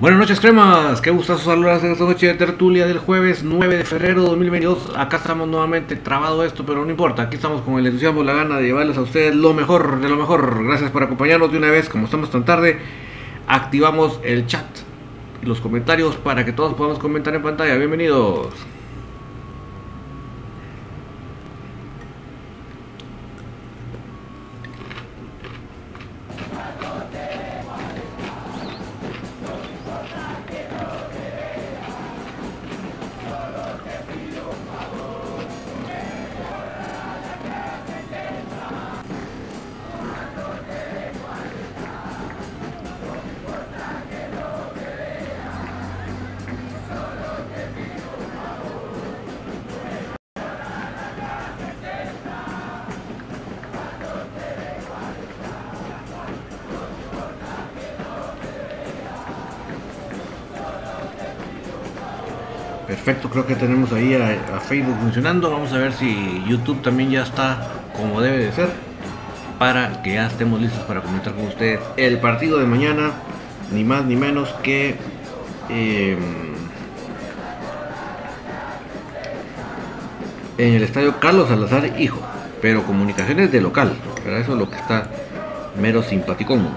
Buenas noches, cremas. Qué gustazo saludarles en esta noche de tertulia del jueves 9 de febrero de 2022. Acá estamos nuevamente trabado esto, pero no importa. Aquí estamos con el entusiasmo, la gana de llevarles a ustedes lo mejor de lo mejor. Gracias por acompañarnos de una vez. Como estamos tan tarde, activamos el chat y los comentarios para que todos podamos comentar en pantalla. Bienvenidos. Que tenemos ahí a, Facebook funcionando. Vamos a ver si YouTube también ya está como debe de ser. Para que ya estemos listos para comentar con ustedes el partido de mañana. Ni más ni menos que... Eh, en el estadio Carlos Salazar Hijo. Pero comunicaciones de local. Pero eso es lo que está mero simpaticón.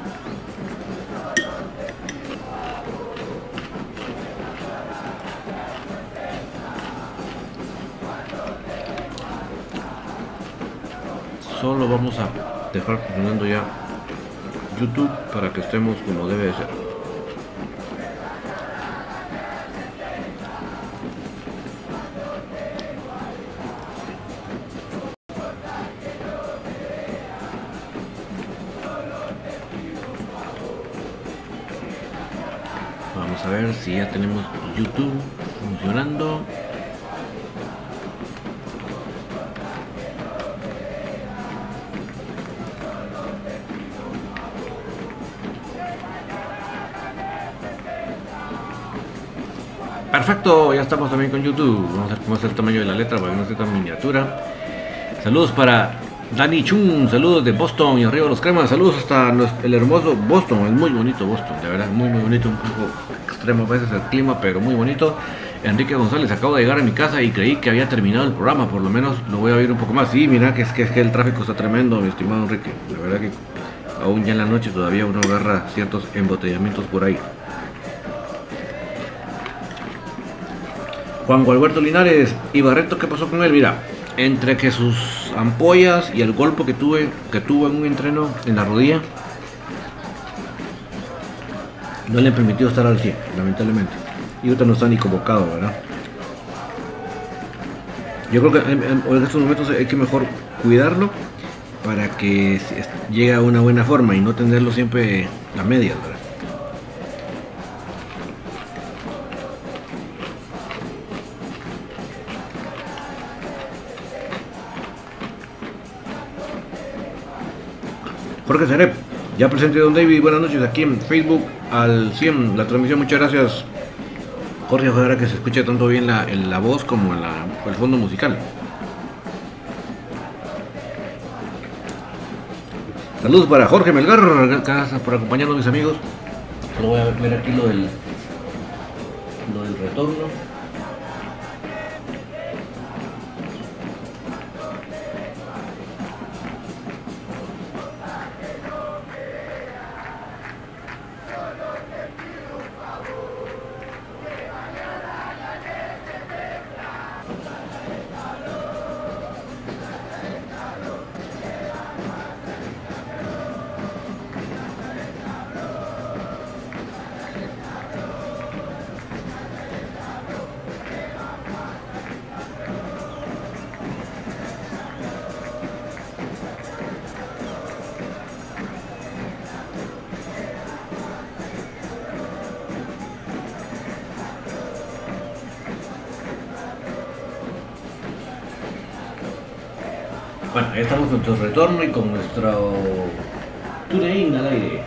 Vamos a dejar funcionando ya YouTube para que estemos como debe de ser. Vamos a ver si ya tenemos YouTube funcionando. Perfecto, ya estamos también con YouTube. Vamos a ver cómo es el tamaño de la letra para que no esté tan miniatura. Saludos para Dani Chun, saludos de Boston y arriba los cremas. Saludos hasta el hermoso Boston, es muy bonito Boston, de verdad, muy muy bonito. Un poco extremo a veces el clima, pero muy bonito. Enrique González, acabo de llegar a mi casa y creí que había terminado el programa, por lo menos lo voy a oír un poco más. Sí, mira que es que, es que el tráfico está tremendo, mi estimado Enrique. La verdad que aún ya en la noche todavía uno agarra ciertos embotellamientos por ahí. Juan Gualberto Linares y Barreto, ¿qué pasó con él? Mira, entre que sus ampollas y el golpe que tuve, que tuvo en un entreno en la rodilla, no le permitió estar al 100, lamentablemente. Y ahorita no está ni convocado, ¿verdad? Yo creo que en, en, en estos momentos hay que mejor cuidarlo para que llegue a una buena forma y no tenerlo siempre a medias, ¿verdad? Jorge ya presente Don David, buenas noches aquí en Facebook al 100, la transmisión, muchas gracias. Jorge, ojalá que se escuche tanto bien la, la voz como la, el fondo musical. Saludos para Jorge Melgar, gracias por acompañarnos mis amigos. Solo voy a ver aquí lo del, lo del retorno. Bueno, ahí estamos con nuestro retorno y con nuestro TuneIn al aire.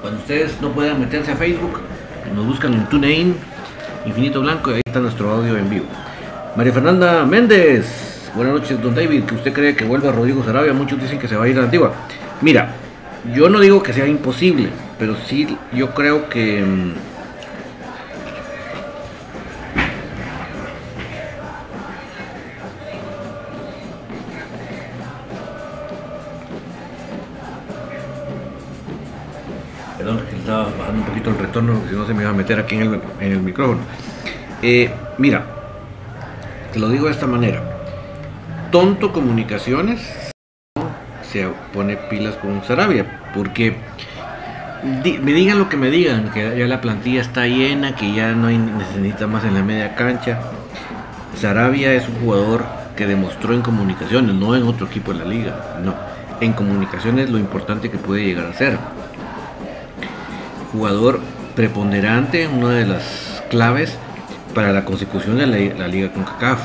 Cuando ustedes no puedan meterse a Facebook, nos buscan en TuneIn, Infinito Blanco, y ahí está nuestro audio en vivo. María Fernanda Méndez, buenas noches, don David, que usted cree que vuelva Rodrigo Sarabia, muchos dicen que se va a ir a la antigua. Mira, yo no digo que sea imposible, pero sí yo creo que en el, micrófono Eh, mira te lo digo de esta manera tonto comunicaciones se pone pilas con Sarabia porque me digan lo que me digan, que ya la plantilla está llena, que ya no necesita más en la media cancha. Sarabia es un jugador que demostró en comunicaciones, no en otro equipo de la liga, no. En comunicaciones lo importante que puede llegar a ser. Jugador preponderante, una de las claves para la consecución de la, la liga con CACAF.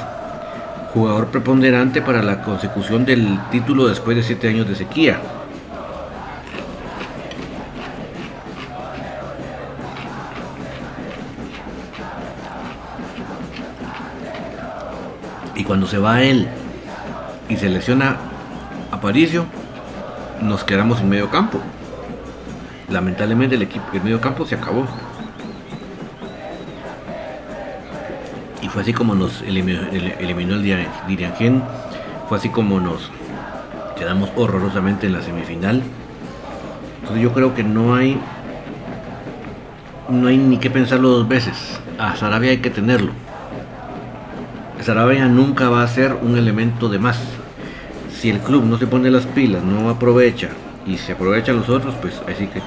Jugador preponderante para la consecución del título después de siete años de sequía. Y cuando se va él y se lesiona Aparicio, nos quedamos en medio campo. Lamentablemente el equipo, el medio campo se acabó. Y fue así como nos eliminó, el- eliminó el Dirian- Diriangén, fue así como nos quedamos horrorosamente en la semifinal. Entonces yo creo que no hay no hay ni que pensarlo dos veces. A Sarabia hay que tenerlo. Sarabia nunca va a ser un elemento de más. Si el club no se pone las pilas, no aprovecha y se aprovechan los otros, pues así que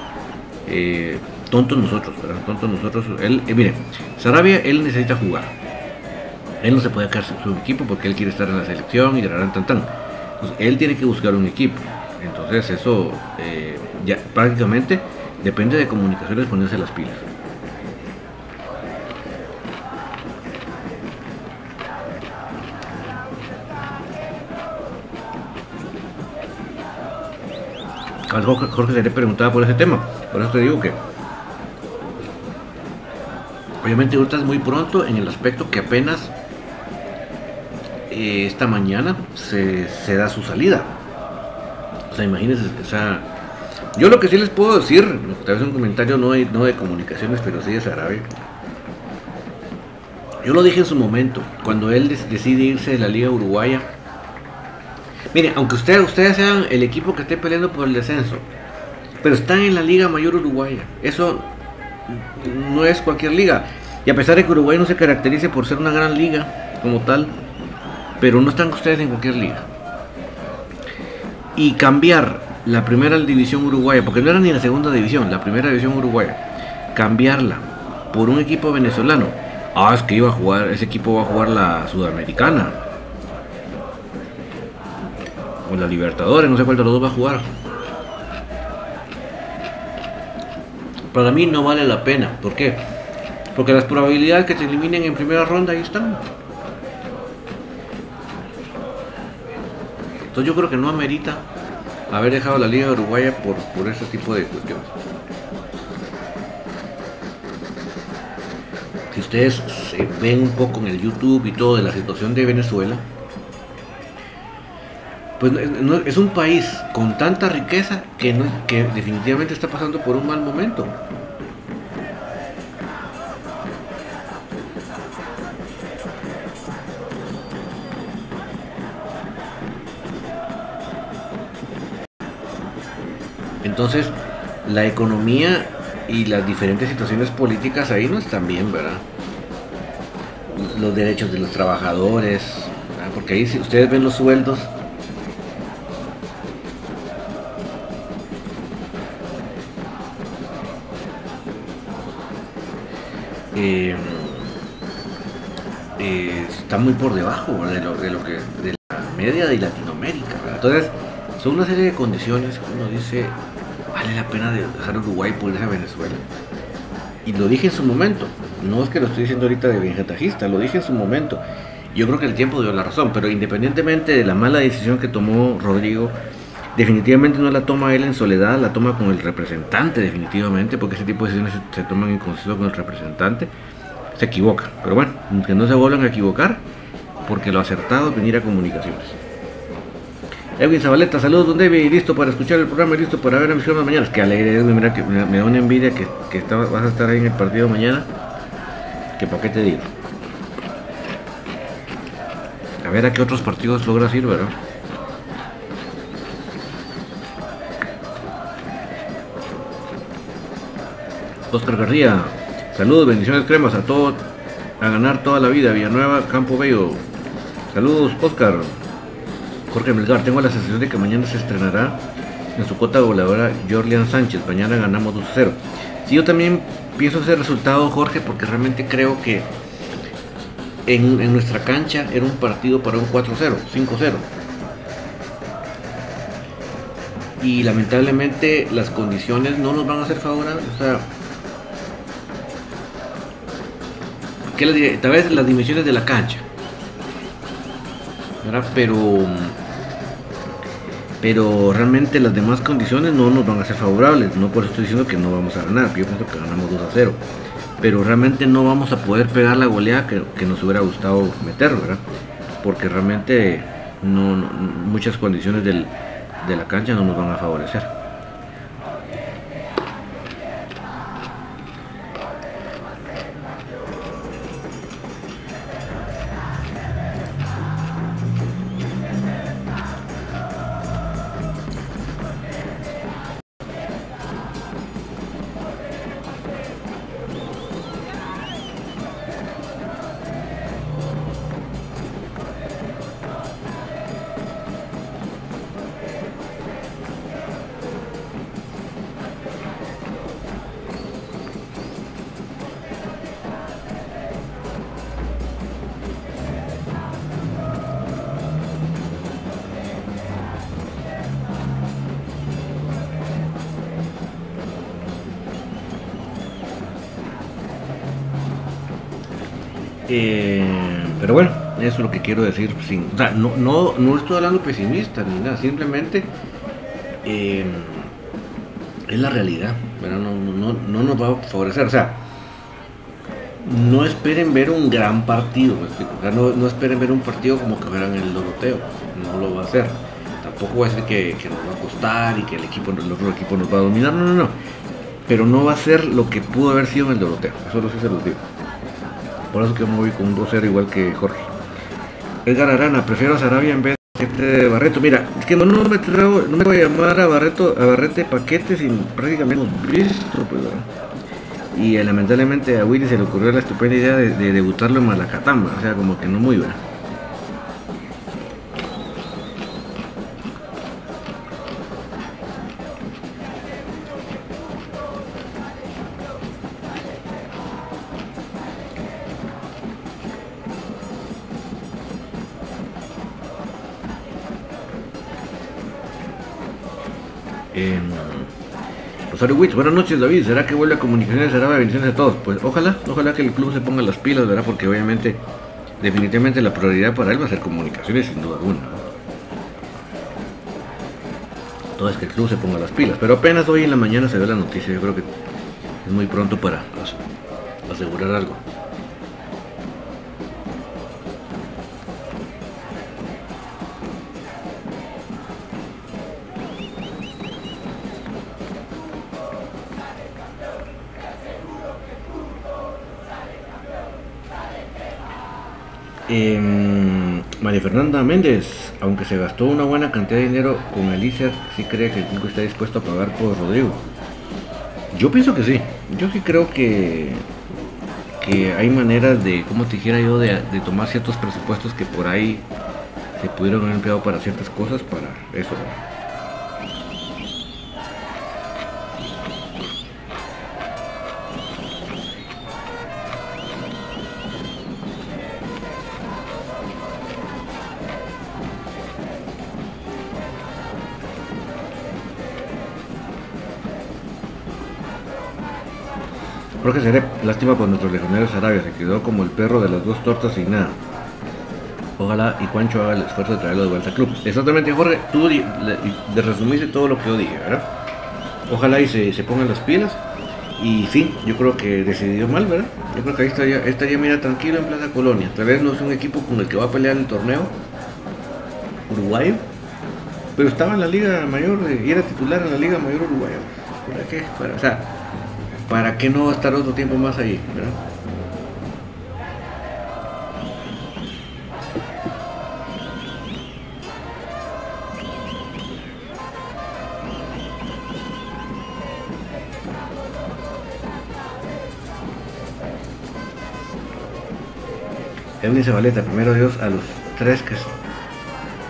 eh, tontos nosotros, ¿verdad? Tontos nosotros. Él, eh, miren, Sarabia él necesita jugar. Él no se puede quedar su equipo porque él quiere estar en la selección y tararán, tan tan. Entonces, él tiene que buscar un equipo. Entonces eso eh, ya prácticamente depende de comunicaciones ponerse las pilas. Jorge, se le preguntaba por ese tema. Por eso te digo que obviamente ahorita es muy pronto en el aspecto que apenas eh, esta mañana se, da su salida. O sea, imagínense, o sea, yo lo que sí les puedo decir, tal vez un comentario no de, comunicaciones, pero sí de Sarabia. Yo lo dije en su momento, cuando él decide irse de la Liga Uruguaya. Miren, aunque ustedes, ustedes sean el equipo que esté peleando por el descenso, pero están en la Liga Mayor Uruguaya. Eso no es cualquier liga. Y a pesar de que Uruguay no se caracterice por ser una gran liga como tal, pero no están ustedes en cualquier liga. Y cambiar la primera división uruguaya, porque no era ni la segunda división, la primera división uruguaya, cambiarla por un equipo venezolano. Ah, es que iba a jugar, ese equipo va a jugar la Sudamericana. O la Libertadores, no sé cuál los dos va a jugar. Para mí no vale la pena. ¿Por qué? Porque las probabilidades que te eliminen en primera ronda ahí están. Entonces yo creo que no amerita haber dejado la Liga Uruguaya por, por ese tipo de cuestiones. Si ustedes se ven un poco en el YouTube y todo de la situación de Venezuela, pues no- es un país con tanta riqueza que, no- que definitivamente está pasando por un mal momento. Entonces, la economía y las diferentes situaciones políticas ahí no están bien, ¿verdad? Los derechos de los trabajadores, porque ahí si ustedes ven los sueldos, eh, eh, está muy por debajo de lo, de lo que de la media de Latinoamérica. ¿verdad? Entonces, son una serie de condiciones que uno dice, vale la pena de dejar Uruguay por irse a Venezuela. Y lo dije en su momento, no es que lo estoy diciendo ahorita de vegetajista, lo dije en su momento. Yo creo que el tiempo dio la razón, pero independientemente de la mala decisión que tomó Rodrigo, definitivamente no la toma él en soledad, la toma con el representante definitivamente, porque ese tipo de decisiones se, toman en consenso con el representante, se equivoca. Pero bueno, que no se vuelvan a equivocar, porque lo acertado es venir a comunicaciones. Edwin Zabaleta, saludos don David, listo para escuchar el programa listo para ver a mis mañana. Que alegre Edwin, mira que me, da una envidia que, que vas a estar ahí en el partido mañana. Que para qué te digo. A ver a qué otros partidos logras ir, ¿verdad? Oscar García, saludos, bendiciones cremas a todos, a ganar toda la vida, Villanueva, Campo Bello. Saludos, Oscar. Jorge Melgar, tengo la sensación de que mañana se estrenará en su cota goleadora Jorlian Sánchez. Mañana ganamos 2-0. Sí, yo también pienso ese resultado, Jorge, porque realmente creo que en, en nuestra cancha era un partido para un 4-0, 5-0. Y lamentablemente las condiciones no nos van a ser favorables. O sea, ¿qué les diré? Tal vez las dimensiones de la cancha. ¿verdad? Pero, pero realmente las demás condiciones no nos van a ser favorables. No por eso estoy diciendo que no vamos a ganar. Yo pienso que ganamos 2 a 0. Pero realmente no vamos a poder pegar la goleada que, que nos hubiera gustado meter, ¿verdad? Porque realmente no, no- muchas condiciones del- de la cancha no nos van a favorecer. Eh, pero bueno, eso es lo que quiero decir. Sin, o sea, no, no, no estoy hablando pesimista ni nada, simplemente eh, es la realidad. No, no, no, no nos va a favorecer. O sea, no esperen ver un gran partido. O sea, no, no esperen ver un partido como que fueran el Doroteo. No lo va a hacer. Tampoco va a ser que, que nos va a costar y que el equipo, el otro equipo nos va a dominar. No, no, no. Pero no va a ser lo que pudo haber sido en el Doroteo. Eso lo sí se los digo. Por eso que me voy con un 2-0 igual que Jorge. Edgar Arana, prefiero a Sarabia en vez de Barreto. Mira, es que no, me traigo, no me voy a llamar a Barreto, a Barrete paquete sin prácticamente visto, pues, ¿verdad? Y lamentablemente a Willy se le ocurrió la estupenda idea de, de debutarlo en Malacatamba, o sea, como que no muy bien. Eh, Rosario Witz, buenas noches David, ¿será que vuelve a comunicaciones? ¿Será bendiciones a todos? Pues ojalá, ojalá que el club se ponga las pilas, ¿verdad? Porque obviamente, definitivamente la prioridad para él va a ser comunicaciones, sin duda alguna. Todo que el club se ponga las pilas, pero apenas hoy en la mañana se ve la noticia, yo creo que es muy pronto para as- asegurar algo. Fernanda Méndez, aunque se gastó una buena cantidad de dinero con el ICER, sí cree que el club está dispuesto a pagar por Rodrigo. Yo pienso que sí. Yo sí creo que, que hay maneras de, como te dijera yo, de, de tomar ciertos presupuestos que por ahí se pudieron haber empleado para ciertas cosas, para eso. Jorge Seré, lástima por nuestros legionarios Arabia, se quedó como el perro de las dos tortas sin nada. Ojalá y Juancho haga el esfuerzo de traerlo de vuelta al club. Exactamente, Jorge, tú de resumiste todo lo que yo dije, ¿verdad? Ojalá y se, se pongan las pilas. Y sí, yo creo que decidió mal, ¿verdad? Yo creo que ahí estaría, estaría mira, tranquilo en Plaza Colonia. Tal vez no es un equipo con el que va a pelear el torneo uruguayo, Pero estaba en la Liga Mayor y era titular en la Liga Mayor Uruguaya. ¿Para qué? Para, o sea, ¿para qué no estar otro tiempo más ahí? ¿verdad? Edwin Zabaleta, primero Dios a los tres que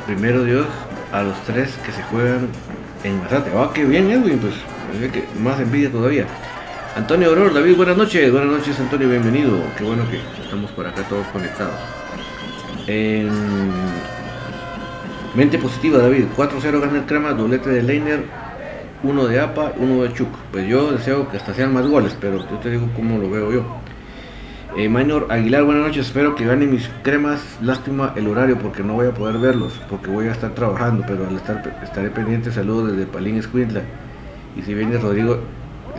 primero Dios a los tres que se juegan en Mazate. Ah, qué bien Edwin, pues más envidia todavía. Antonio Auror, David, buenas noches, buenas noches Antonio, bienvenido. Qué bueno que estamos por acá todos conectados. mente positiva, David, 4-0 gana el crema, doblete de Leiner, uno de APA, uno de Chuk. Pues yo deseo que hasta sean más goles, pero yo te digo cómo lo veo yo. Eh, Minor Aguilar, buenas noches. Espero que ganen mis cremas. Lástima el horario porque no voy a poder verlos, porque voy a estar trabajando, pero al estar estaré pendiente. Saludos desde Palín Escuintla. Y si viene Rodrigo,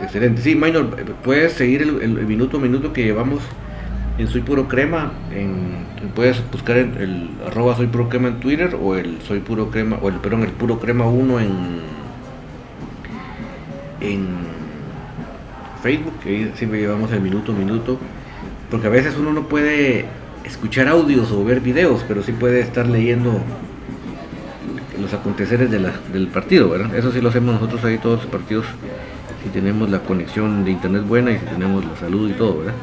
excelente. Sí, Minor, puedes seguir el, minuto a minuto que llevamos en Soy Puro Crema. En, puedes buscar el, el, arroba Soy Puro Crema en Twitter o el Soy Puro Crema, o el, perdón, el Puro Crema 1 en, en Facebook. Que siempre llevamos el minuto a minuto porque a veces uno no puede escuchar audios o ver videos, pero sí puede estar leyendo los aconteceres del partido, ¿verdad? Eso sí lo hacemos nosotros ahí todos los partidos, si tenemos la conexión de internet buena y si tenemos la salud y todo, ¿verdad?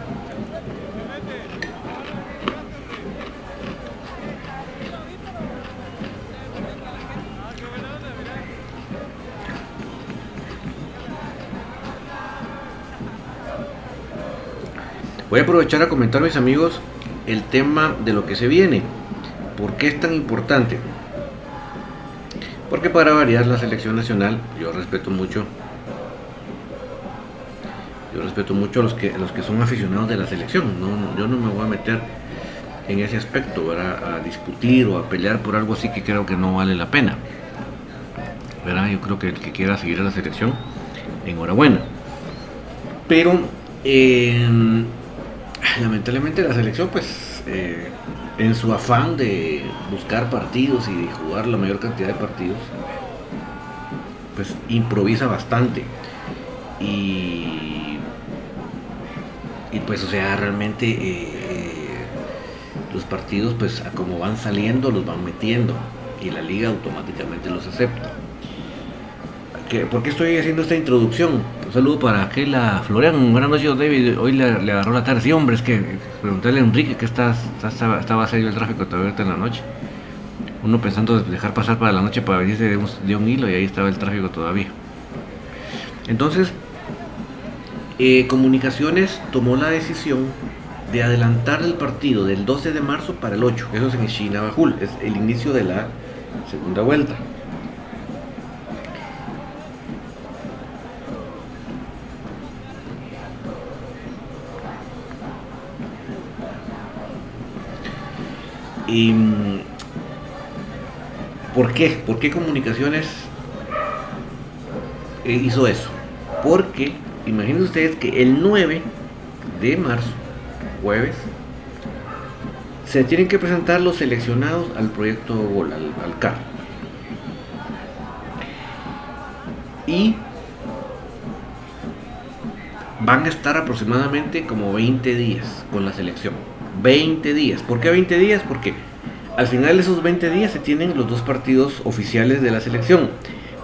Voy a aprovechar a comentar, mis amigos, el tema de lo que se viene. ¿Por qué es tan importante? Porque para variar la selección nacional, yo respeto mucho. Respeto mucho a los que, los que son aficionados de la selección. yo no me voy a meter en ese aspecto, a discutir o a pelear por algo así que creo que no vale la pena. ¿verdad? Yo creo que el que quiera seguir a la selección, enhorabuena. Pero eh, lamentablemente la selección, pues, eh, en su afán de buscar partidos y de jugar la mayor cantidad de partidos, pues improvisa bastante. Y, y pues, o sea, realmente eh, eh, los partidos, pues, como van saliendo, los van metiendo y la liga automáticamente los acepta. ¿Por qué estoy haciendo esta introducción? Un saludo para aquella Florian. Buenas noches, David. Hoy le, agarró la tarde. Sí, hombre, es que preguntarle a Enrique que estaba serio el tráfico todavía en la noche. Uno pensando dejar pasar para la noche para venirse de un, de un hilo y ahí estaba el tráfico todavía. Entonces, eh, Comunicaciones tomó la decisión de adelantar el partido del 12 de marzo para el 8. Eso es en Chinabajul, es el inicio de la segunda vuelta. Y, ¿Por qué? ¿Por qué Comunicaciones eh, hizo eso? Porque imagínense ustedes que el 9 de marzo, jueves, se tienen que presentar los seleccionados al proyecto Gol, al, al CAR. Y van a estar aproximadamente como 20 días con la selección. 20 días. ¿Por qué 20 días? Porque al final de esos 20 días se tienen los dos partidos oficiales de la selección.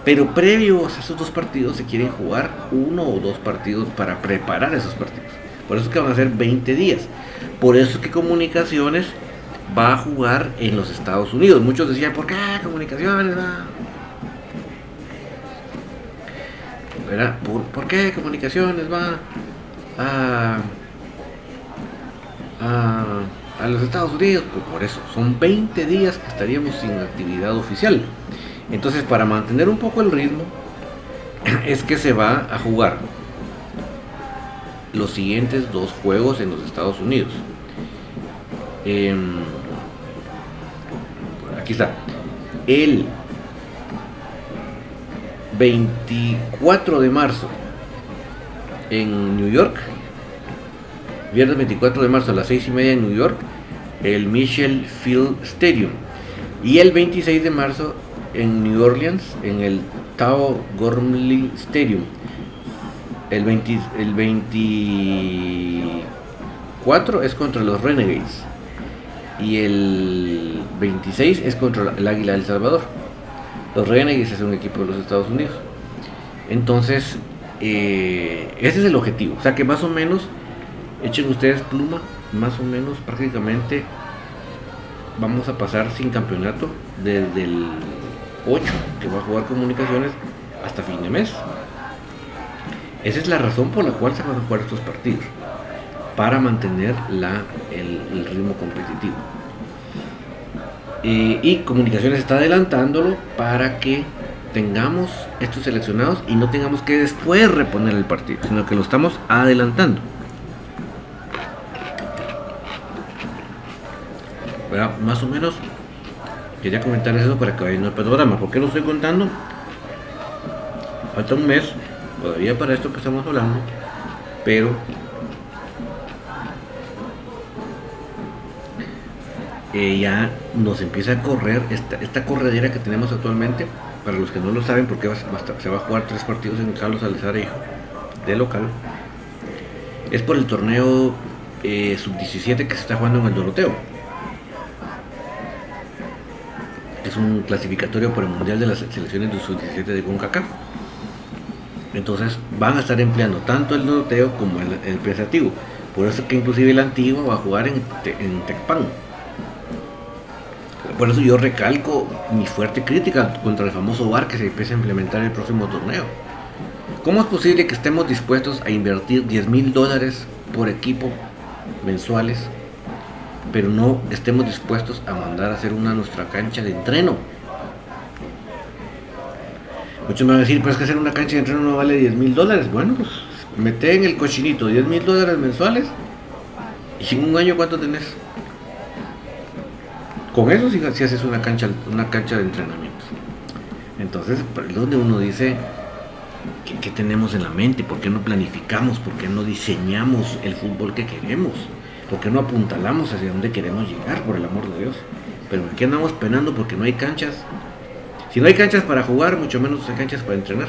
Pero previos a esos dos partidos se quieren jugar uno o dos partidos para preparar esos partidos. Por eso es que van a ser 20 días. Por eso es que Comunicaciones va a jugar en los Estados Unidos. Muchos decían, ¿por qué Comunicaciones va? ¿Por, ¿Por qué Comunicaciones va a a, los Estados Unidos, pues por eso, son 20 días que estaríamos sin actividad oficial. Entonces, para mantener un poco el ritmo, es que se va a jugar los siguientes dos juegos en los Estados Unidos. Em, aquí está. El 24 de marzo en New York viernes 24 de marzo a las 6 y media en New York, el Mitchell Field Stadium. Y el 26 de marzo en New Orleans, en el Tao Gormley Stadium. El, 20, el 24 es contra los Renegades. Y el 26 es contra el Águila del Salvador. Los Renegades es un equipo de los Estados Unidos. Entonces, eh, ese es el objetivo. O sea que más o menos, echen ustedes pluma, más o menos prácticamente vamos a pasar sin campeonato desde el 8 que va a jugar comunicaciones hasta fin de mes. Esa es la razón por la cual se van a jugar estos partidos, para mantener la, el, ritmo competitivo. y comunicaciones está adelantándolo para que tengamos estos seleccionados y no tengamos que después reponer el partido, sino que lo estamos adelantando. más o menos quería comentar eso para que vayan al panorama. ¿Por qué lo estoy contando? Falta un mes, todavía para esto que estamos hablando, pero eh, ya nos empieza a correr esta, esta corredera que tenemos actualmente. Para los que no lo saben, porque se va a jugar tres partidos en Carlos Alzar de local, es por el torneo eh, sub-17 que se está jugando en el Doroteo es un clasificatorio por el Mundial de las Selecciones de Sub-17 de CONCACAF. Entonces van a estar empleando tanto el norteo como el, el pensativo. Por eso que inclusive el antiguo va a jugar en, en Tecpan. Por eso yo recalco mi fuerte crítica contra el famoso VAR que se empieza a implementar el próximo torneo. ¿Cómo es posible que estemos dispuestos a invertir 10 mil dólares por equipo mensuales pero no estemos dispuestos a mandar a hacer una nuestra cancha de entreno. Muchos me van a decir, pues que hacer una cancha de entreno no vale 10 mil dólares. Bueno, pues mete en el cochinito 10 mil dólares mensuales y en un año cuánto tenés. Con eso si, si haces una cancha, una cancha de entrenamiento. Entonces, es donde uno dice, ¿qué, ¿qué tenemos en la mente? ¿Por qué no planificamos? ¿Por qué no diseñamos el fútbol que queremos? ¿Por qué no apuntalamos hacia dónde queremos llegar, por el amor de Dios? Pero aquí andamos penando porque no hay canchas. Si no hay canchas para jugar, mucho menos hay canchas para entrenar.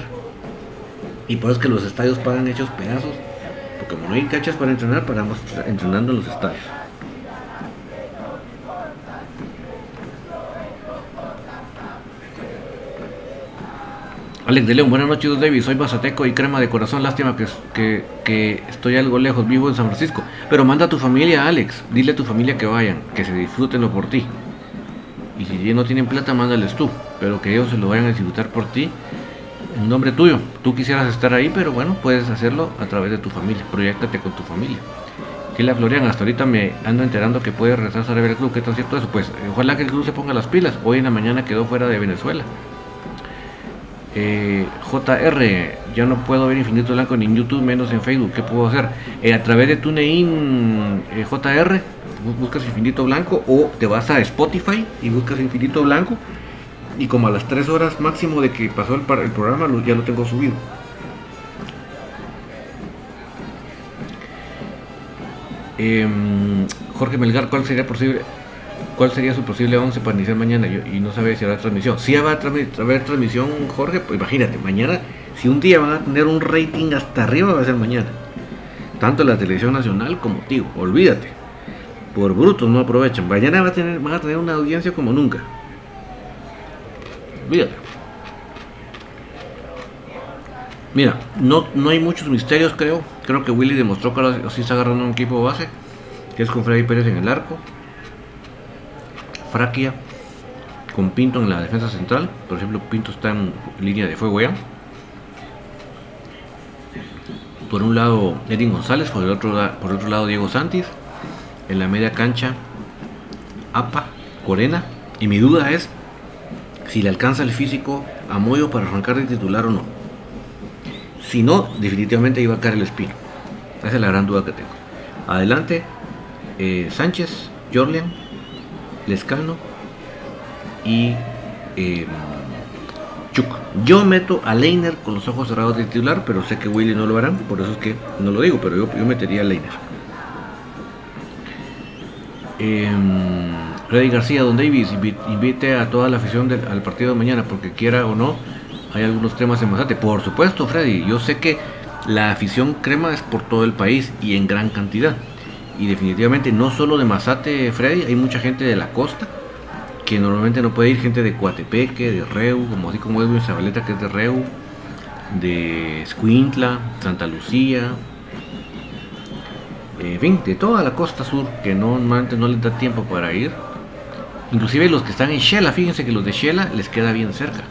Y por eso es que los estadios pagan hechos pedazos. Porque como no hay canchas para entrenar, paramos entrenando en los estadios. Alex de León, buenas noches David, soy Bazateco y crema de corazón, lástima que, que, estoy algo lejos, vivo en San Francisco. Pero manda a tu familia, Alex, dile a tu familia que vayan, que se disfrútenlo por ti. Y si no tienen plata, mándales tú, pero que ellos se lo vayan a disfrutar por ti, en nombre tuyo. Tú quisieras estar ahí, pero bueno, puedes hacerlo a través de tu familia, proyectate con tu familia. la Florian, hasta ahorita me ando enterando que puede regresar a ver el club, ¿qué tan cierto eso? Pues ojalá que el club se ponga las pilas, hoy en la mañana quedó fuera de Venezuela. Eh, JR, ya no puedo ver Infinito Blanco ni en YouTube, menos en Facebook. ¿Qué puedo hacer? Eh, a través de TuneIn eh, JR, buscas Infinito Blanco o te vas a Spotify y buscas Infinito Blanco. Y como a las 3 horas máximo de que pasó el, el programa, ya lo tengo subido. Em, Jorge Melgar, ¿cuál sería posible? Cuál sería su posible 11 para iniciar mañana y no sabe si habrá transmisión. Si va a haber transmisión, Jorge, pues imagínate, mañana, si un día van a tener un rating hasta arriba, va a ser mañana. Tanto la televisión nacional como tío, olvídate. Por brutos no aprovechan. Mañana va a tener, van a tener una audiencia como nunca. Olvídate. Mira, no, no hay muchos misterios, creo. Creo que Willy demostró que ahora sí está agarrando un equipo base, que es con Freddy Pérez en el arco. Fraquia con Pinto en la defensa central. Por ejemplo, Pinto está en línea de fuego ya. Por un lado, Edwin González, por el otro, por otro lado, Diego Santis. En la media cancha, Apa, Corena. Y mi duda es si le alcanza el físico a Moyo para arrancar de titular o no. Si no, definitivamente iba a caer el espino. Esa es la gran duda que tengo. Adelante, eh, Sánchez, Jorlian, Lescano y eh, Chuk. Yo meto a Leiner con los ojos cerrados de titular, pero sé que Willy no lo harán, por eso es que no lo digo, pero yo, metería a Leiner. Em, Freddy García, Don Davis, invite a toda la afición al partido de mañana, porque quiera o no, hay algunos cremas en Mazate. Por supuesto, Freddy, yo sé que la afición crema es por todo el país y en gran cantidad. Y definitivamente no solo de Mazate, Freddy, hay mucha gente de la costa que normalmente no puede ir, gente de Coatepeque, de Reu, como así como Edwin Zabaleta que es de Reu, de Escuintla, Santa Lucía, en fin, de toda la costa sur que normalmente no les da tiempo para ir. Inclusive los que están en Shela, fíjense que los de Shela les queda bien cerca.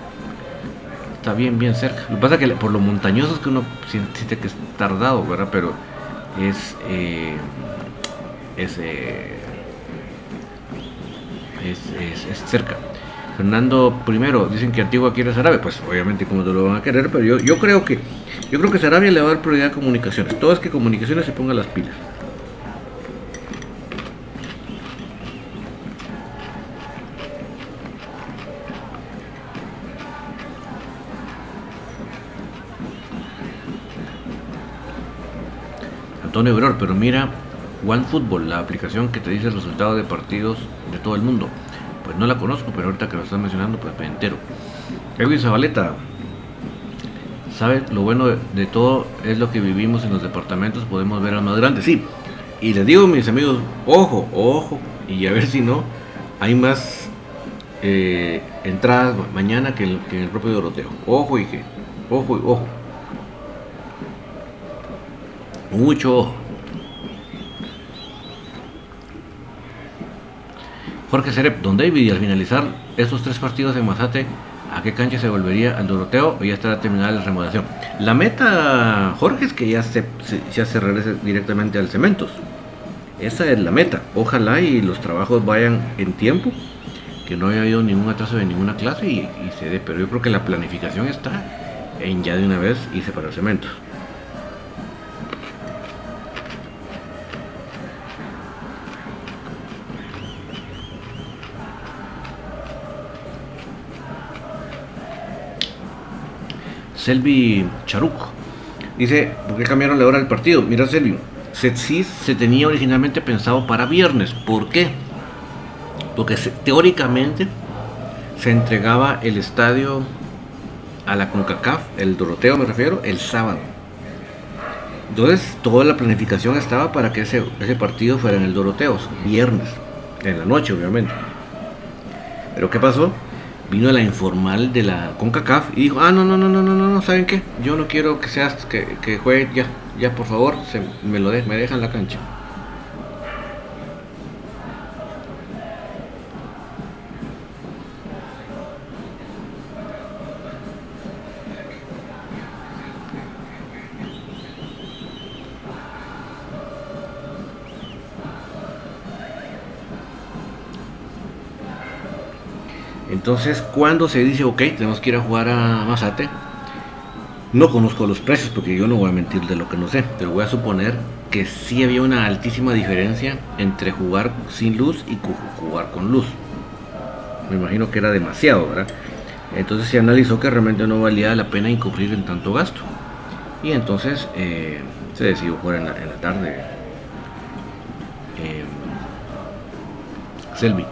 Está bien, bien cerca. Lo que pasa es que por lo montañoso es que uno siente que es tardado, ¿verdad? Pero es... Eh, es, eh, es, es, cerca. Fernando primero, dicen que Antigua quiere Sarabia, pues obviamente como te lo van a querer, pero yo, yo creo que yo creo que Sarabia le va a dar prioridad a comunicaciones. Todo es que comunicaciones se ponga las pilas. Antonio Bror, pero mira OneFootball, la aplicación que te dice el resultado de partidos de todo el mundo. Pues no la conozco, pero ahorita que lo estás mencionando, pues me entero. Edwin Zabaleta, ¿sabes? Lo bueno de, todo es lo que vivimos en los departamentos, podemos ver al más grande, sí. Y les digo, mis amigos, ojo, ojo, y a ver si no, hay más eh, entradas mañana que, en el propio Doroteo. Ojo y que, ojo, ojo. Mucho ojo. Jorge Cerep, Don David, y al finalizar estos tres partidos en Mazate, ¿a qué cancha se volvería al Doroteo o ya estará terminada la remodelación? La meta, Jorge, es que ya se, ya se regrese directamente al Cementos. Esa es la meta. Ojalá y los trabajos vayan en tiempo, que no haya habido ningún atraso de ninguna clase y, se dé. Pero yo creo que la planificación está en ya de una vez irse para el Cementos. Selvi Charuk. Dice, ¿por qué cambiaron la hora del partido? Mira, Selvi, sí se tenía originalmente pensado para viernes. ¿Por qué? Porque teóricamente se entregaba el estadio a la CONCACAF, el Doroteo me refiero, el sábado. Entonces toda la planificación estaba para que ese, ese partido fuera en el Doroteo, viernes, en la noche obviamente. Pero ¿qué pasó? Vino la informal de la CONCACAF y dijo, ah, no, no, no, no, no, no, ¿saben qué? Yo no quiero que seas, que, que juegue ya, ya por favor, se, me lo de, me dejan la cancha. Entonces, cuando se dice, ok, tenemos que ir a jugar a Mazate, no conozco los precios porque yo no voy a mentir de lo que no sé, pero voy a suponer que sí había una altísima diferencia entre jugar sin luz y jugar con luz. Me imagino que era demasiado, ¿verdad? Entonces se analizó que realmente no valía la pena incurrir en tanto gasto. Y entonces eh, se decidió jugar en la, tarde. Eh, Selvi.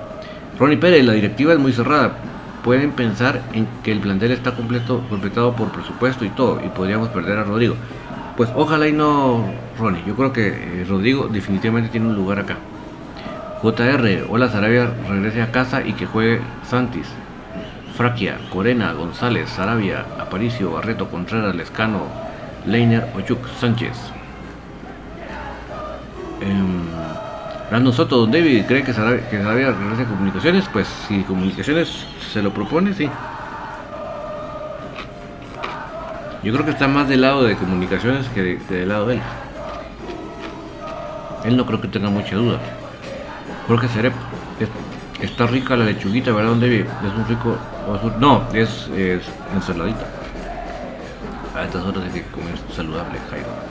Ronnie Pérez, la directiva es muy cerrada. Pueden pensar en que el plantel está completo, completado por presupuesto y todo, y podríamos perder a Rodrigo. Pues ojalá y no, Ronnie. Yo creo que eh, Rodrigo definitivamente tiene un lugar acá. JR, hola Sarabia, regrese a casa y que juegue Santis. Fraquia, Corena, González, Sarabia, Aparicio, Barreto, Contreras, Lescano, Leiner, Ochuk, Sánchez. Em, Brandon Soto, Don David, ¿cree que Sarabia, que regrese a comunicaciones? Pues si comunicaciones se lo propone, sí. Yo creo que está más del lado de comunicaciones que, del lado de él. Él no creo que tenga mucha duda. Jorge Cerep, está rica la lechuguita, ¿verdad, Don David? Es un rico. No, es, es ensaladita. A estas horas hay que comer saludable, Jairo.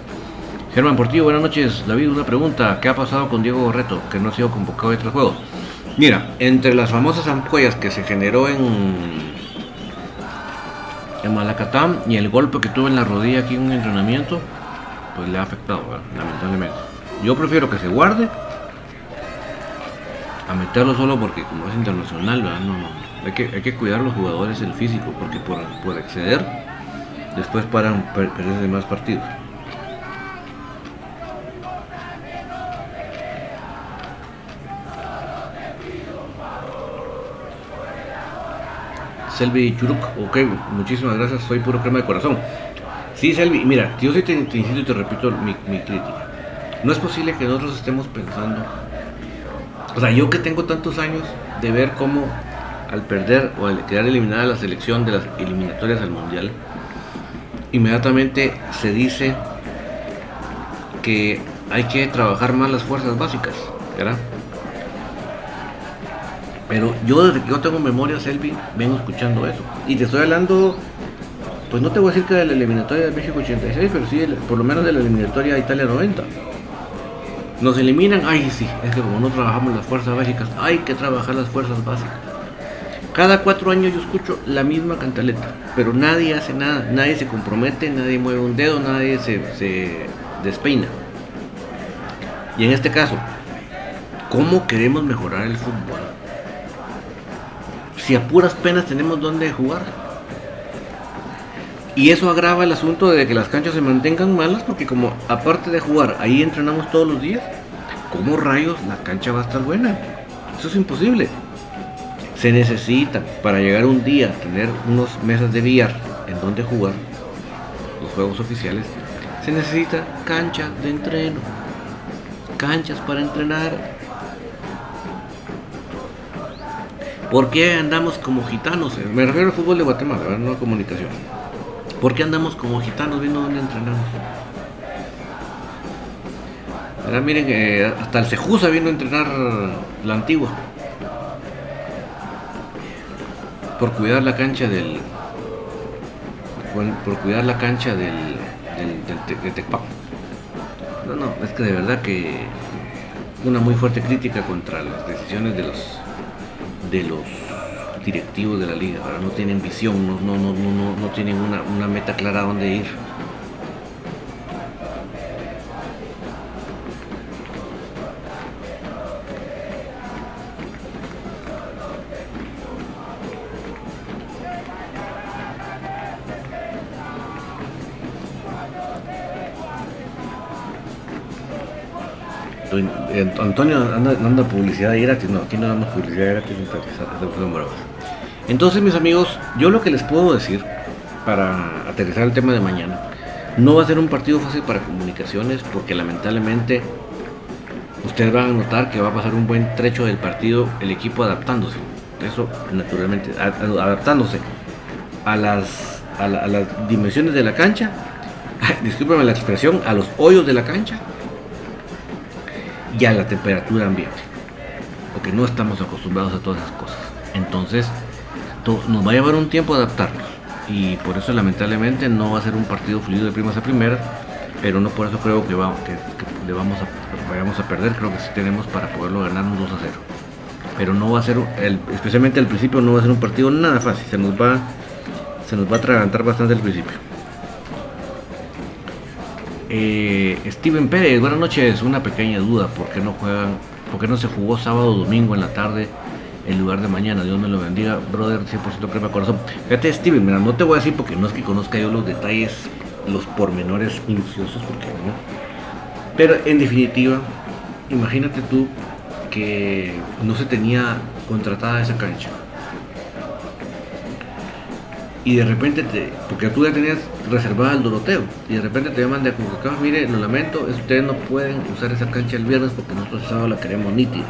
Germán Portillo, buenas noches. David, una pregunta. ¿Qué ha pasado con Diego Gorreto, que no ha sido convocado a estos juegos? Mira, entre las famosas ampollas que se generó en, en Malacatán y el golpe que tuvo en la rodilla aquí en un entrenamiento, pues le ha afectado, lamentablemente. Yo prefiero que se guarde a meterlo solo porque como es internacional, ¿verdad? No, no, hay que, hay que cuidar a los jugadores el físico, porque por, por exceder, después paran per, perderse más partidos. Selvi Churuk, ok, muchísimas gracias, soy puro crema de corazón. Sí, Selvi, mira, yo sí te, te insisto y te repito mi, mi crítica. No es posible que nosotros estemos pensando, o sea, yo que tengo tantos años de ver cómo al perder o al quedar eliminada la selección de las eliminatorias al mundial, inmediatamente se dice que hay que trabajar más las fuerzas básicas, ¿verdad? Pero yo desde que yo tengo memoria, Selvi, vengo escuchando eso. Y te estoy hablando, pues no te voy a decir que de la eliminatoria de México 86, pero sí por lo menos de la eliminatoria de Italia 90. Nos eliminan, ay sí, es que como no trabajamos las fuerzas básicas, hay que trabajar las fuerzas básicas. Cada cuatro años yo escucho la misma cantaleta, pero nadie hace nada, nadie se compromete, nadie mueve un dedo, nadie se, se despeina. Y en este caso, ¿cómo queremos mejorar el fútbol? Si a puras penas tenemos dónde jugar. Y eso agrava el asunto de que las canchas se mantengan malas porque como aparte de jugar, ahí entrenamos todos los días, ¿cómo rayos la cancha va a estar buena? Eso es imposible. Se necesita para llegar un día tener unos mesas de billar en donde jugar los juegos oficiales, se necesita cancha de entreno, canchas para entrenar. ¿Por qué andamos como gitanos? Me refiero al fútbol de Guatemala, ¿verdad? no a comunicación. ¿Por qué andamos como gitanos viendo dónde entrenamos? Ahora miren, eh, hasta el Cejusa vino a entrenar la antigua. Por cuidar la cancha del. Por, por cuidar la cancha del. del, del, Te- de Tecpac. No, no, es que de verdad que. Una muy fuerte crítica contra las decisiones de los. De los directivos de la liga, ¿verdad? no tienen visión, no, no, no, no, no, tienen una, una meta clara a dónde ir. Antonio anda, publicidad gratis, no, aquí no damos publicidad gratis, entonces, mis amigos, yo lo que les puedo decir para aterrizar el tema de mañana, no va a ser un partido fácil para comunicaciones porque lamentablemente ustedes van a notar que va a pasar un buen trecho del partido el equipo adaptándose. Eso naturalmente, adaptándose a las, a, a las dimensiones de la cancha, discúlpeme la expresión, a los hoyos de la cancha y a la temperatura ambiente. Porque no estamos acostumbrados a todas esas cosas. Entonces, to- nos va a llevar un tiempo adaptarnos. Y por eso lamentablemente no va a ser un partido fluido de primas a primeras. Pero no por eso creo que le vamos a, vayamos a perder. Creo que sí tenemos para poderlo ganar un 2 a 0. Pero no va a ser, el- especialmente al principio, no va a ser un partido nada fácil. Se nos va, se nos va a atragantar bastante al principio. Eh, Steven Pérez, buenas noches. Una pequeña duda, ¿por qué no juegan? ¿Por qué no se jugó sábado domingo en la tarde en lugar de mañana? Dios me lo bendiga, brother, 100% crema corazón. Fíjate, Steven, mira, no te voy a decir porque no es que conozca yo los detalles, los pormenores minuciosos, porque no. Pero en definitiva, imagínate tú que no se tenía contratada esa cancha y de repente te, porque tú ya tenías reservada el Doroteo, y de repente te llaman de CONCACAF, mire, lo lamento, es- ustedes no pueden usar esa cancha el viernes porque nosotros el sábado la queremos nítida.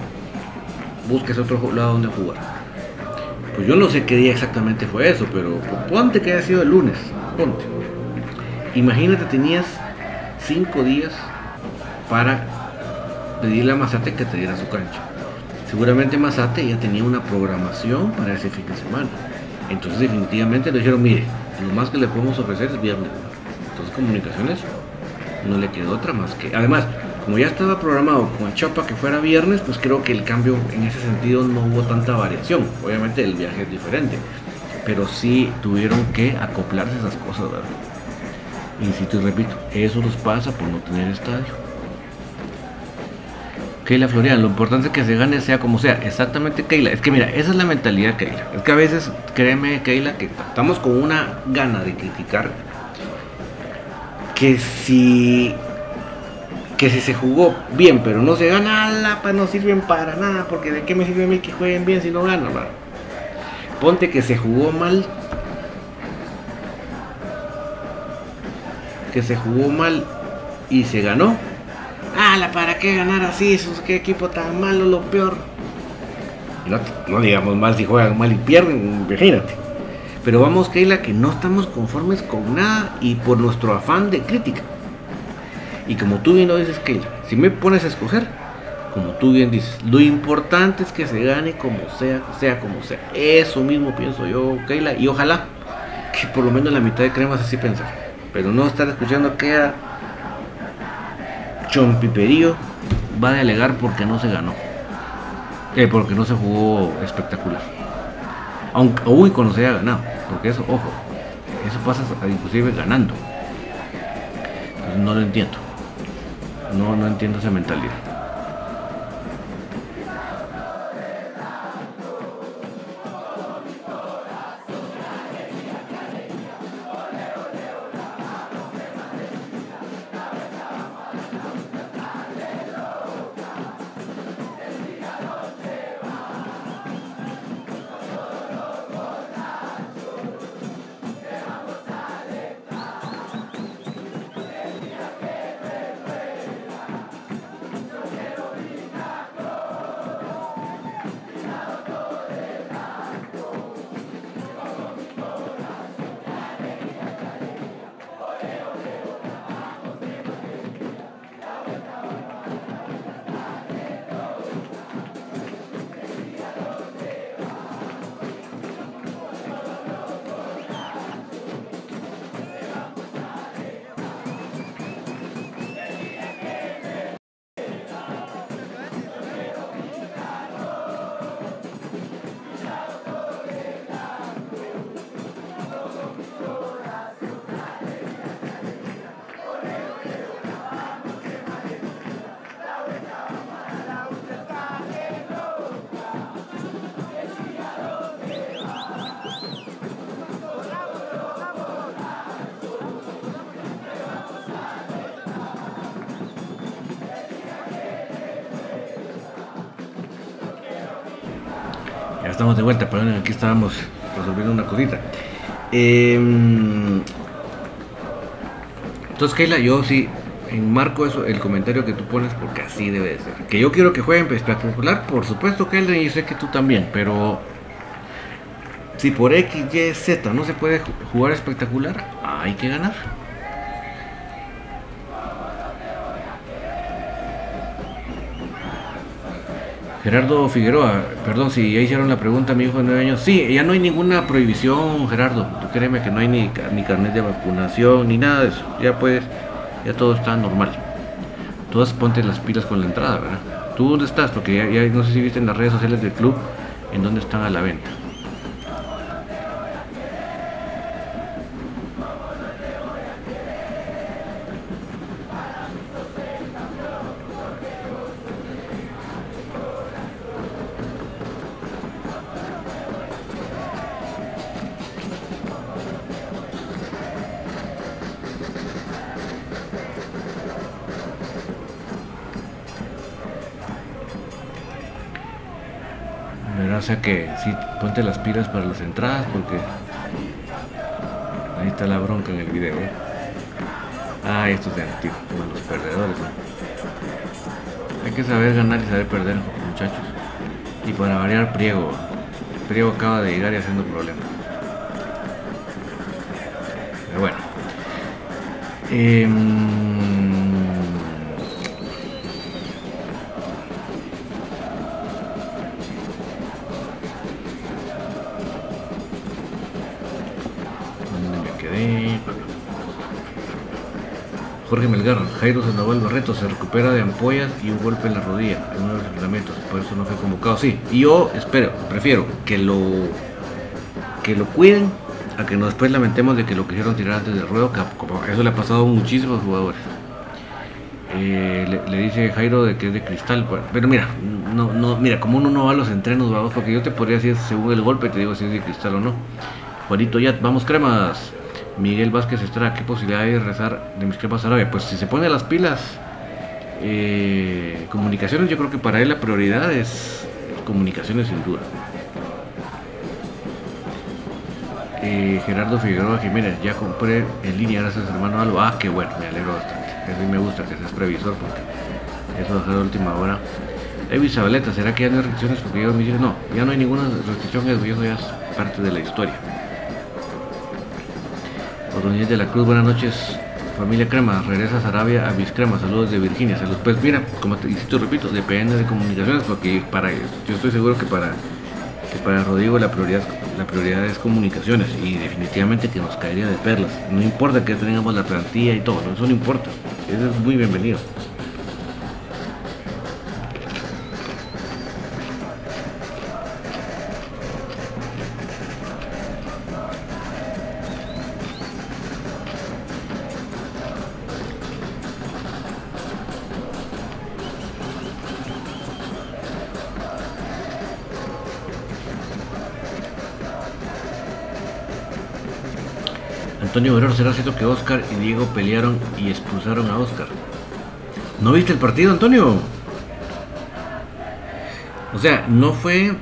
Búsquese otro lado donde jugar. Pues yo no sé qué día exactamente fue eso, pero ponte que haya sido el lunes, ponte. Imagínate, tenías cinco días para pedirle a Mazate que te diera su cancha. Seguramente Mazate ya tenía una programación para ese fin de semana. Entonces definitivamente le dijeron, mire, lo más que le podemos ofrecer es viernes. Entonces comunicaciones no le quedó otra más que... Además, como ya estaba programado con Chapa que fuera viernes, pues creo que el cambio en ese sentido no hubo tanta variación. Obviamente el viaje es diferente. Pero sí tuvieron que acoplarse esas cosas, ¿verdad? Insisto y repito, eso nos pasa por no tener estadio. Keila Florian, lo importante es que se gane sea como sea. Exactamente, Keila. Es que mira, esa es la mentalidad, Keila. Es que a veces, créeme, Keila, que estamos con una gana de criticar que si que si se jugó bien pero no se gana, la no sirven para nada, porque de qué me sirve a mí que jueguen bien si no ganan, Ponte que se jugó mal. Que se jugó mal y se ganó. La ¿para qué ganar así? ¿Qué equipo tan malo, lo peor? No, digamos mal si juegan mal y pierden, imagínate. Pero vamos, Keila, que no estamos conformes con nada y por nuestro afán de crítica. Y como tú bien lo dices, Keila, si me pones a escoger, como tú bien dices, lo importante es que se gane como sea, sea como sea. Eso mismo pienso yo, Keila, y ojalá que por lo menos la mitad de cremas así pensar. Pero no estar escuchando que a Chompiperío va a alegar porque no se ganó. Eh, porque no se jugó espectacular. Aunque, uy, cuando se haya ganado. Porque eso, ojo, eso pasa inclusive ganando. no lo entiendo. No, no entiendo esa mentalidad. Estamos de vuelta, perdón, aquí estábamos resolviendo una cosita. Em, entonces, Keila, yo sí enmarco eso, el comentario que tú pones, porque así debe de ser. Que yo quiero que jueguen espectacular, por supuesto, Keila, y sé que tú también, pero si por X, Y, Z no se puede jugar espectacular, hay que ganar. Gerardo Figueroa, perdón si ya hicieron la pregunta a mi hijo de 9 años. Sí, ya no hay ninguna prohibición, Gerardo. Créeme que no hay ni, ni carnet de vacunación ni nada de eso. Ya puedes, ya todo está normal. Todas ponte las pilas con la entrada, ¿verdad? ¿Tú dónde estás? Porque ya no sé si viste en las redes sociales del club en dónde están a la venta. Sea que sí, ponte las pilas para las entradas porque ahí está la bronca en el video. ¿eh? Ah, estos de antiguo, los perdedores. Hay que saber ganar y saber perder, muchachos. Y para variar, Priego. Priego acaba de llegar y haciendo problemas. Pero bueno. Eh, Jorge Melgar, Jairo Sandoval Barreto se recupera de ampollas y un golpe en la rodilla en uno de los entrenamientos, por eso no fue convocado. Sí, y yo espero, prefiero que lo que lo cuiden a que no después lamentemos de que lo quisieron tirar antes del ruedo, que eso le ha pasado a muchísimos jugadores. Eh, le, dice Jairo de que es de cristal. Pero mira, no, no, mira, como uno no va a los entrenos, vamos, porque yo te podría decir según el golpe, te digo si es de cristal o no. Juanito ya, vamos cremas. Miguel Vázquez Estrada, ¿qué posibilidad hay de rezar de mis cremas Arabia? Pues si se pone las pilas, eh, comunicaciones, yo creo que para él la prioridad es comunicaciones sin duda. Eh, Gerardo Figueroa Jiménez, ya compré en línea, gracias hermano Alba. Ah, qué bueno, me alegro bastante. A mí me gusta que seas previsor porque eso es la última hora. Evi Zabaleta, ¿será que ya no hay restricciones? Porque yo me dicen, no, ya no hay ninguna restricción, eso ya es parte de la historia. Ordóñez de la Cruz, buenas noches. Familia Crema, regresas a Arabia a mis cremas, saludos de Virginia, saludos. Pues mira, como te, te repito, depende de comunicaciones, porque para yo estoy seguro que para que para Rodrigo la prioridad, la prioridad es comunicaciones y definitivamente que nos caería de perlas. No importa que tengamos la plantilla y todo, eso no importa. Eso es muy bienvenido. Antonio Guerrero, ¿será cierto que Oscar y Diego pelearon y expulsaron a Oscar? ¿No viste el partido, Antonio? O sea, no fue.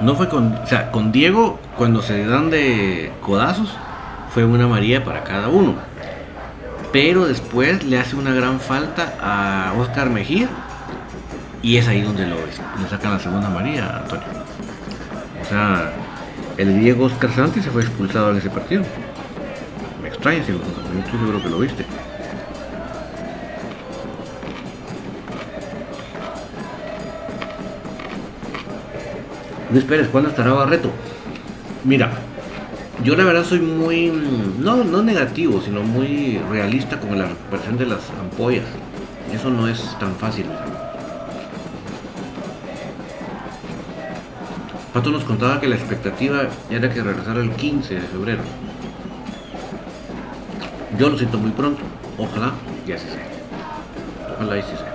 No fue con. O sea, con Diego, cuando se dan de codazos, fue una María para cada uno. Pero después le hace una gran falta a Oscar Mejía. Y es ahí donde lo le sacan la segunda María, Antonio. O sea, el Diego Oscar Santi se fue expulsado en ese partido. Me extraña si lo yo estoy seguro que lo viste. Luis Pérez, ¿cuándo estará Barreto? Mira, yo la verdad soy muy, no, no negativo, sino muy realista con la recuperación de las ampollas. Eso no es tan fácil. Pato nos contaba que la expectativa era que regresara el 15 de febrero. Yo lo siento muy pronto. Ojalá y así sea. Ojalá y así sea.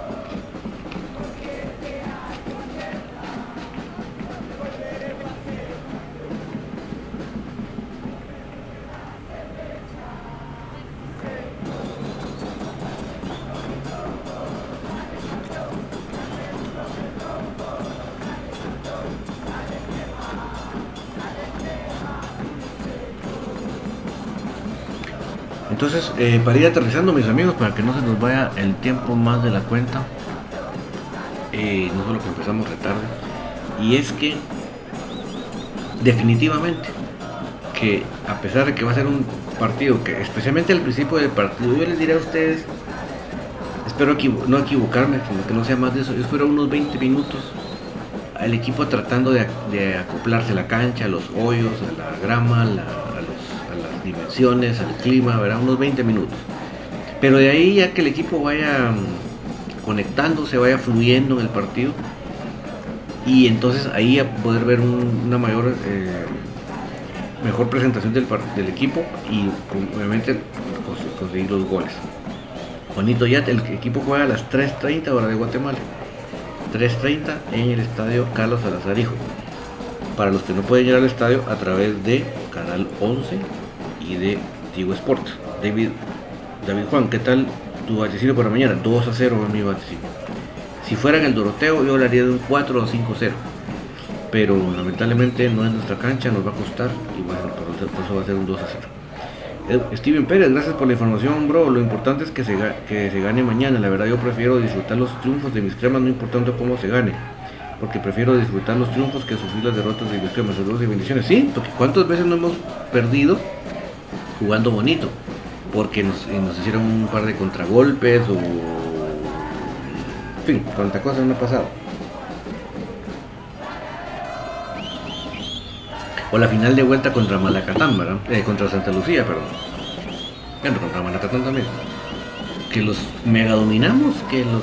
Entonces, eh, para ir aterrizando, mis amigos, para que no se nos vaya el tiempo más de la cuenta, eh, no solo que empezamos retarde, y es que definitivamente que a pesar de que va a ser un partido que especialmente al principio del partido yo les diré a ustedes espero no equivocarme sino que no sea más de eso yo espero unos 20 minutos al equipo tratando de, acoplarse la cancha los hoyos la grama la al clima, ¿verdad? Unos 20 minutos. Pero de ahí ya que el equipo vaya mm, conectándose, vaya fluyendo en el partido, y entonces ahí a poder ver una mayor eh, mejor presentación del, del equipo y obviamente conseguir los goles. Juanito ya el equipo juega a las 3.30 hora de Guatemala. 3.30 en el estadio Carlos Salazar Para los que no pueden ir al estadio a través de Canal 11 y de Tigo Sport. David, David Juan, ¿qué tal tu vaticino para mañana? 2 a 0 mi vaticino. Si fuera en el Doroteo, yo hablaría de un 4 o 5 0. Pero lamentablemente no es nuestra cancha, nos va a costar y bueno, por eso va a ser un 2 a 0. Steven Pérez, gracias por la información, bro. Lo importante es que se, que se gane mañana. La verdad, yo prefiero disfrutar los triunfos de mis cremas, no importando cómo se gane. Porque prefiero disfrutar los triunfos que sufrir las derrotas de mis cremas. Saludos y bendiciones. Sí, porque ¿cuántas veces no hemos perdido jugando bonito, porque nos, eh, nos hicieron un par de contragolpes o... En fin, cuánta cosa no ha pasado. O la final de vuelta contra Malacatán, ¿verdad? Eh, contra Santa Lucía, perdón. Bueno, contra Malacatán también. Que los mega dominamos, que los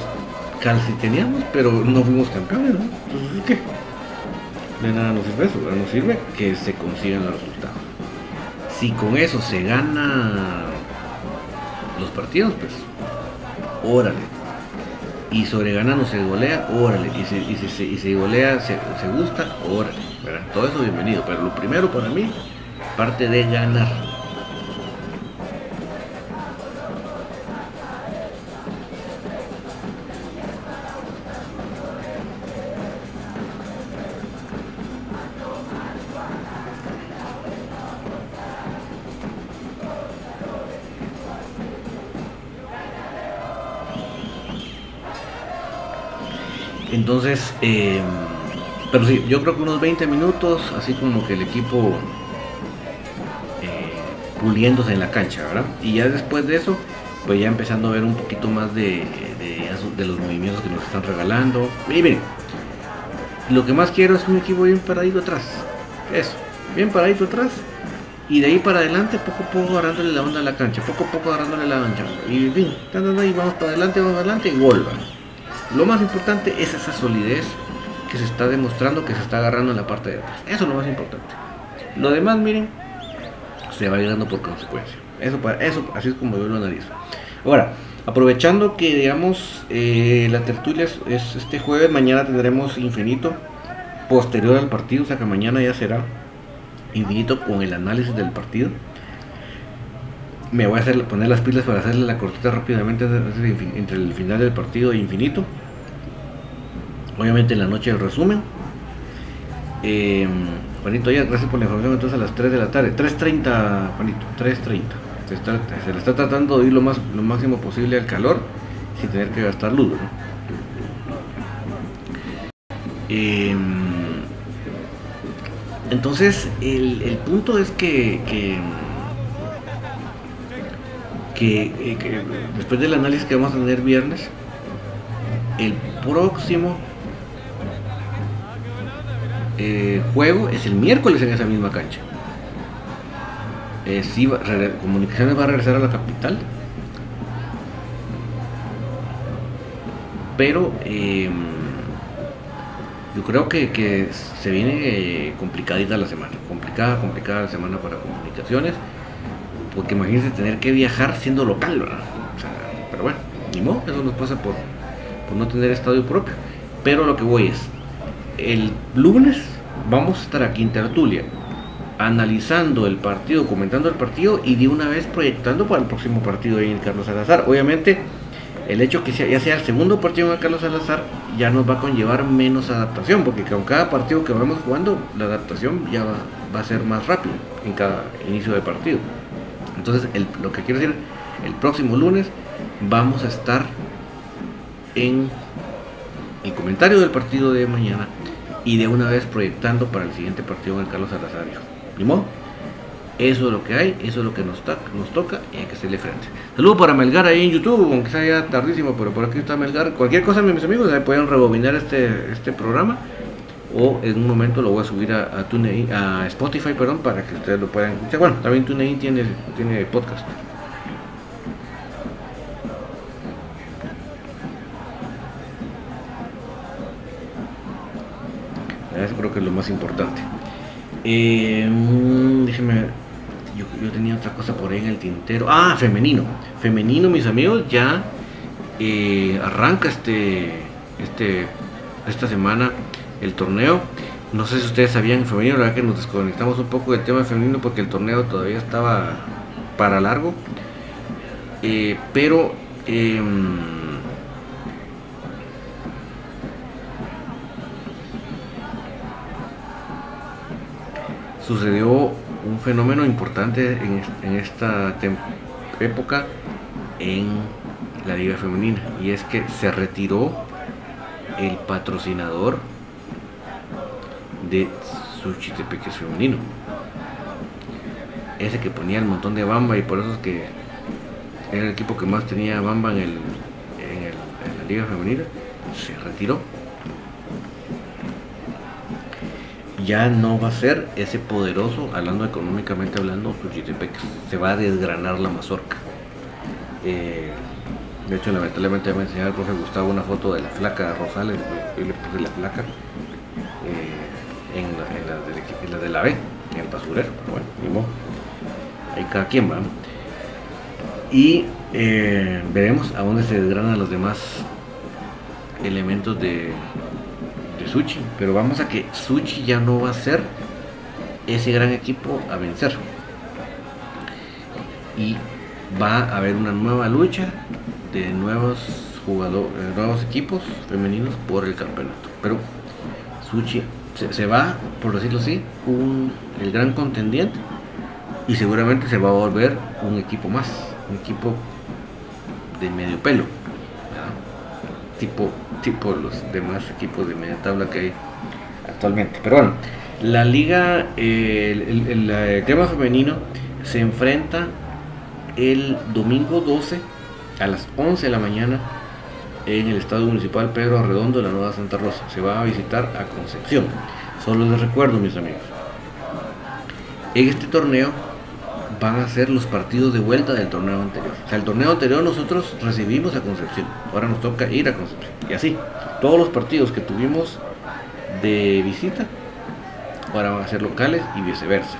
calciteneamos, pero no fuimos campeones, ¿no? Entonces, ¿qué? De nada nos sirve eso, nos sirve que se consigan los resultados si con eso se gana los partidos, pues órale. Y sobre gana no se golea, órale. Y si, y si, y si golea, se, se gusta, órale. Todo eso bienvenido. Pero lo primero para mí, parte de ganar. Eh, pero sí, yo creo que unos 20 minutos, así como que el equipo eh, puliéndose en la cancha, ¿verdad? Y ya después de eso, pues ya empezando a ver un poquito más de, los movimientos que nos están regalando. Miren, lo que más quiero es un equipo bien paradito atrás. Eso, bien paradito atrás. Y de ahí para adelante, poco a poco agarrándole la onda a la cancha, poco a poco agarrándole la onda. Y fin, y vamos para adelante, vamos para adelante y gol. ¿verdad? Lo más importante es esa solidez que se está demostrando que se está agarrando en la parte de atrás. Eso es lo más importante. Lo demás, miren, se va a ir por consecuencia. Eso, eso así es como yo lo analizo. Ahora, aprovechando que, digamos, eh, la tertulia es, es, este jueves, mañana tendremos infinito posterior al partido, o sea que mañana ya será infinito con el análisis del partido. Me voy a hacer, poner las pilas para hacerle la cortita rápidamente entre el final del partido e infinito. Obviamente en la noche el resumen. Eh, Juanito, ya gracias por la información. Entonces a las 3 de la tarde, 3.30, Juanito, 3.30. Se, se le está tratando de ir lo, más, lo máximo posible al calor sin tener que gastar luz. Eh, entonces, el, el, punto es que, que, que después del análisis que vamos a tener viernes, el próximo eh, juego es el miércoles en esa misma cancha. Eh, sí, Comunicaciones va a regresar a la capital. Pero eh, yo creo que, se viene eh, complicadita la semana. Complicada, complicada la semana para comunicaciones. Porque imagínense tener que viajar siendo local, pero bueno, ni modo, eso nos pasa por no tener estadio propio. Pero lo que voy es, el lunes vamos a estar aquí en tertulia analizando el partido, comentando el partido y de una vez proyectando para el próximo partido en Carlos Salazar. Obviamente, el hecho que sea, ya sea el segundo partido en Carlos Salazar ya nos va a conllevar menos adaptación, porque con cada partido que vamos jugando, la adaptación ya va, a ser más rápido en cada inicio de partido. Entonces, lo que quiero decir, el próximo lunes vamos a estar en el comentario del partido de mañana y de una vez proyectando para el siguiente partido en el Carlos Salazar. ¿Ni modo? Eso es lo que hay, eso es lo que nos, toca y hay que hacerle frente. Saludos para Melgar ahí en YouTube, aunque sea ya tardísimo, pero por aquí está Melgar. Cualquier cosa, mis amigos, ahí pueden rebobinar este, este programa o en un momento lo voy a subir a, a, TuneIn, a Spotify perdón, para que ustedes lo puedan escuchar. Bueno, también TuneIn tiene, tiene podcast. Que es lo más importante. Eh, déjeme, yo, tenía otra cosa por ahí en el tintero. Ah, femenino. Femenino, mis amigos, ya eh, arranca este, este, esta semana el torneo. No sé si ustedes sabían femenino, la verdad que nos desconectamos un poco del tema femenino porque el torneo todavía estaba para largo. Eh, pero eh, sucedió un fenómeno importante en, esta época en la liga femenina y es que se retiró el patrocinador de Suchitepeques femenino. Ese que ponía el montón de bamba y por eso es que era el equipo que más tenía bamba en, el, en, el, en la liga femenina se retiró ya no va a ser ese poderoso, hablando económicamente hablando, Suchitepec. Se va a desgranar la mazorca. Eh, de hecho, lamentablemente me enseñó el profe Gustavo una foto de la flaca Rosales, yo le puse la flaca eh, en, la, en, la de, la, de, B, en el basurero, bueno, ni. Ahí cada quien va. Y eh, veremos a dónde se desgranan los demás elementos de, de Suchi. Pero vamos a que Suchi ya no va a ser ese gran equipo a vencer. Y va a haber una nueva lucha de nuevos jugadores, nuevos equipos femeninos por el campeonato. Pero Suchi se, va, por decirlo así, un, el gran contendiente y seguramente se va a volver un equipo más, un equipo de medio pelo, tipo, tipo los demás equipos de media tabla que hay actualmente. Pero bueno, la liga, el, el, el, tema femenino se enfrenta el domingo 12 a las 11 de la mañana en el Estadio Municipal Pedro Arredondo de la Nueva Santa Rosa. Se va a visitar a Concepción. Solo les recuerdo, mis amigos. En este torneo van a ser los partidos de vuelta del torneo anterior. O sea, el torneo anterior nosotros recibimos a Concepción. Ahora nos toca ir a Concepción. Y así, todos los partidos que tuvimos de visita, ahora van a ser locales y viceversa.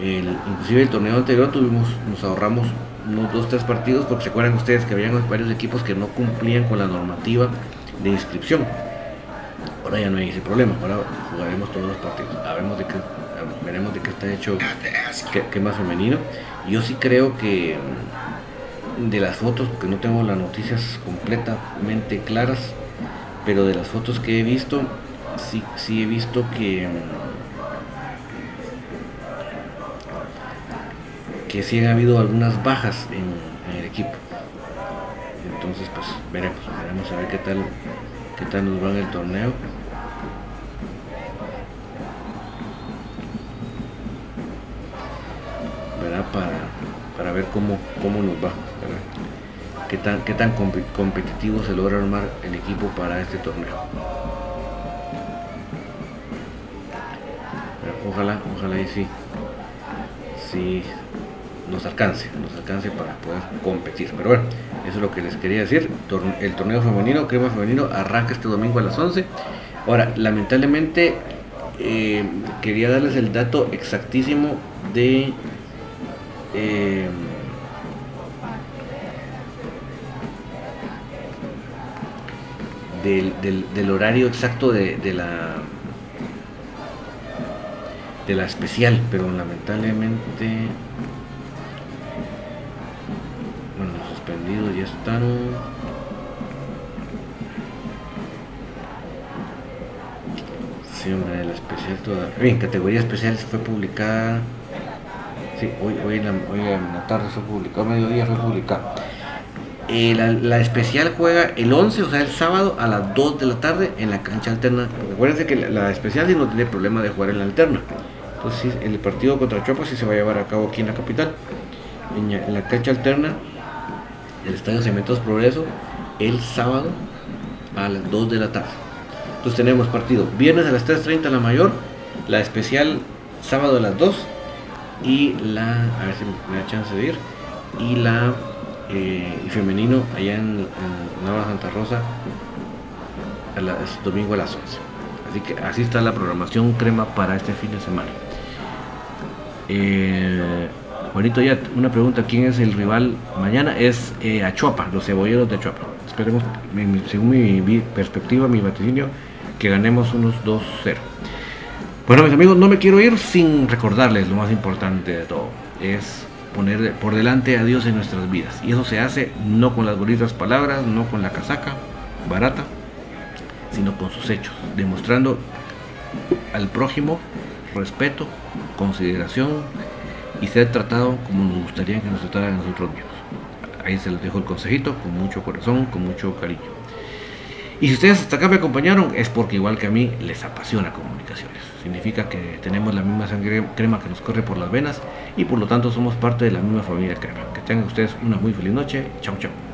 inclusive el torneo anterior tuvimos, nos ahorramos unos dos, tres partidos, porque se acuerdan ustedes que habían varios equipos que no cumplían con la normativa de inscripción. Ahora ya no hay ese problema, ahora jugaremos todos los partidos. de qué, veremos de qué está hecho, qué, más femenino. Yo sí creo que de las fotos, porque no tengo las noticias completamente claras, pero de las fotos que he visto, sí, sí he visto que que sí ha habido algunas bajas en, el equipo. Entonces, pues veremos, veremos a ver qué tal, qué tal nos va en el torneo. Cómo, cómo nos va. Qué tan, qué tan competitivo se logra armar el equipo para este torneo. ojalá, ojalá y sí. Sí, nos alcance, nos alcance para poder competir. Pero bueno, eso es lo que les quería decir. El torneo femenino, crema femenino, arranca este domingo a las 11. Ahora, lamentablemente, eh, quería darles el dato exactísimo de... Eh, del, horario exacto de, de la de la especial, pero lamentablemente ya están. Sí, hombre, la especial toda. Bien, categoría especial fue publicada. Sí, hoy, hoy, en, la, hoy en la tarde fue publicado, mediodía fue publicada. Eh, la, especial juega el 11, o sea, el sábado a las 2 de la tarde en la cancha alterna. Acuérdense que la, especial sí no tiene problema de jugar en la alterna. Entonces, el partido contra Chopa sí se va a llevar a cabo aquí en la capital. en la cancha alterna el Estadio Cementos Progreso el sábado a las 2 de la tarde. Entonces tenemos partido viernes a las 3.30 la mayor, la especial sábado a las 2 y la, a ver si me da chance de ir, y la eh, femenino allá en, Nueva Santa Rosa domingo a las 11. Así que así está la programación crema para este fin de semana. Eh, Juanito, ya una pregunta, ¿quién es el rival mañana? Es eh, los cebolleros de Achuapa. Esperemos, según mi, perspectiva, mi vaticinio, que ganemos unos 2-0. Bueno, mis amigos, no me quiero ir sin recordarles lo más importante de todo. Es poner por delante a Dios en nuestras vidas. Y eso se hace no con las bonitas palabras, no con la casaca barata, sino con sus hechos, demostrando al prójimo respeto, consideración, y ser tratado como nos gustaría que nos trataran a nosotros mismos. Ahí se les dejo el consejito con mucho corazón, con mucho cariño. Y si ustedes hasta acá me acompañaron es porque igual que a mí les apasiona comunicaciones. Significa que tenemos la misma sangre crema que nos corre por las venas y por lo tanto somos parte de la misma familia crema. Que tengan ustedes una muy feliz noche. Chao, chao.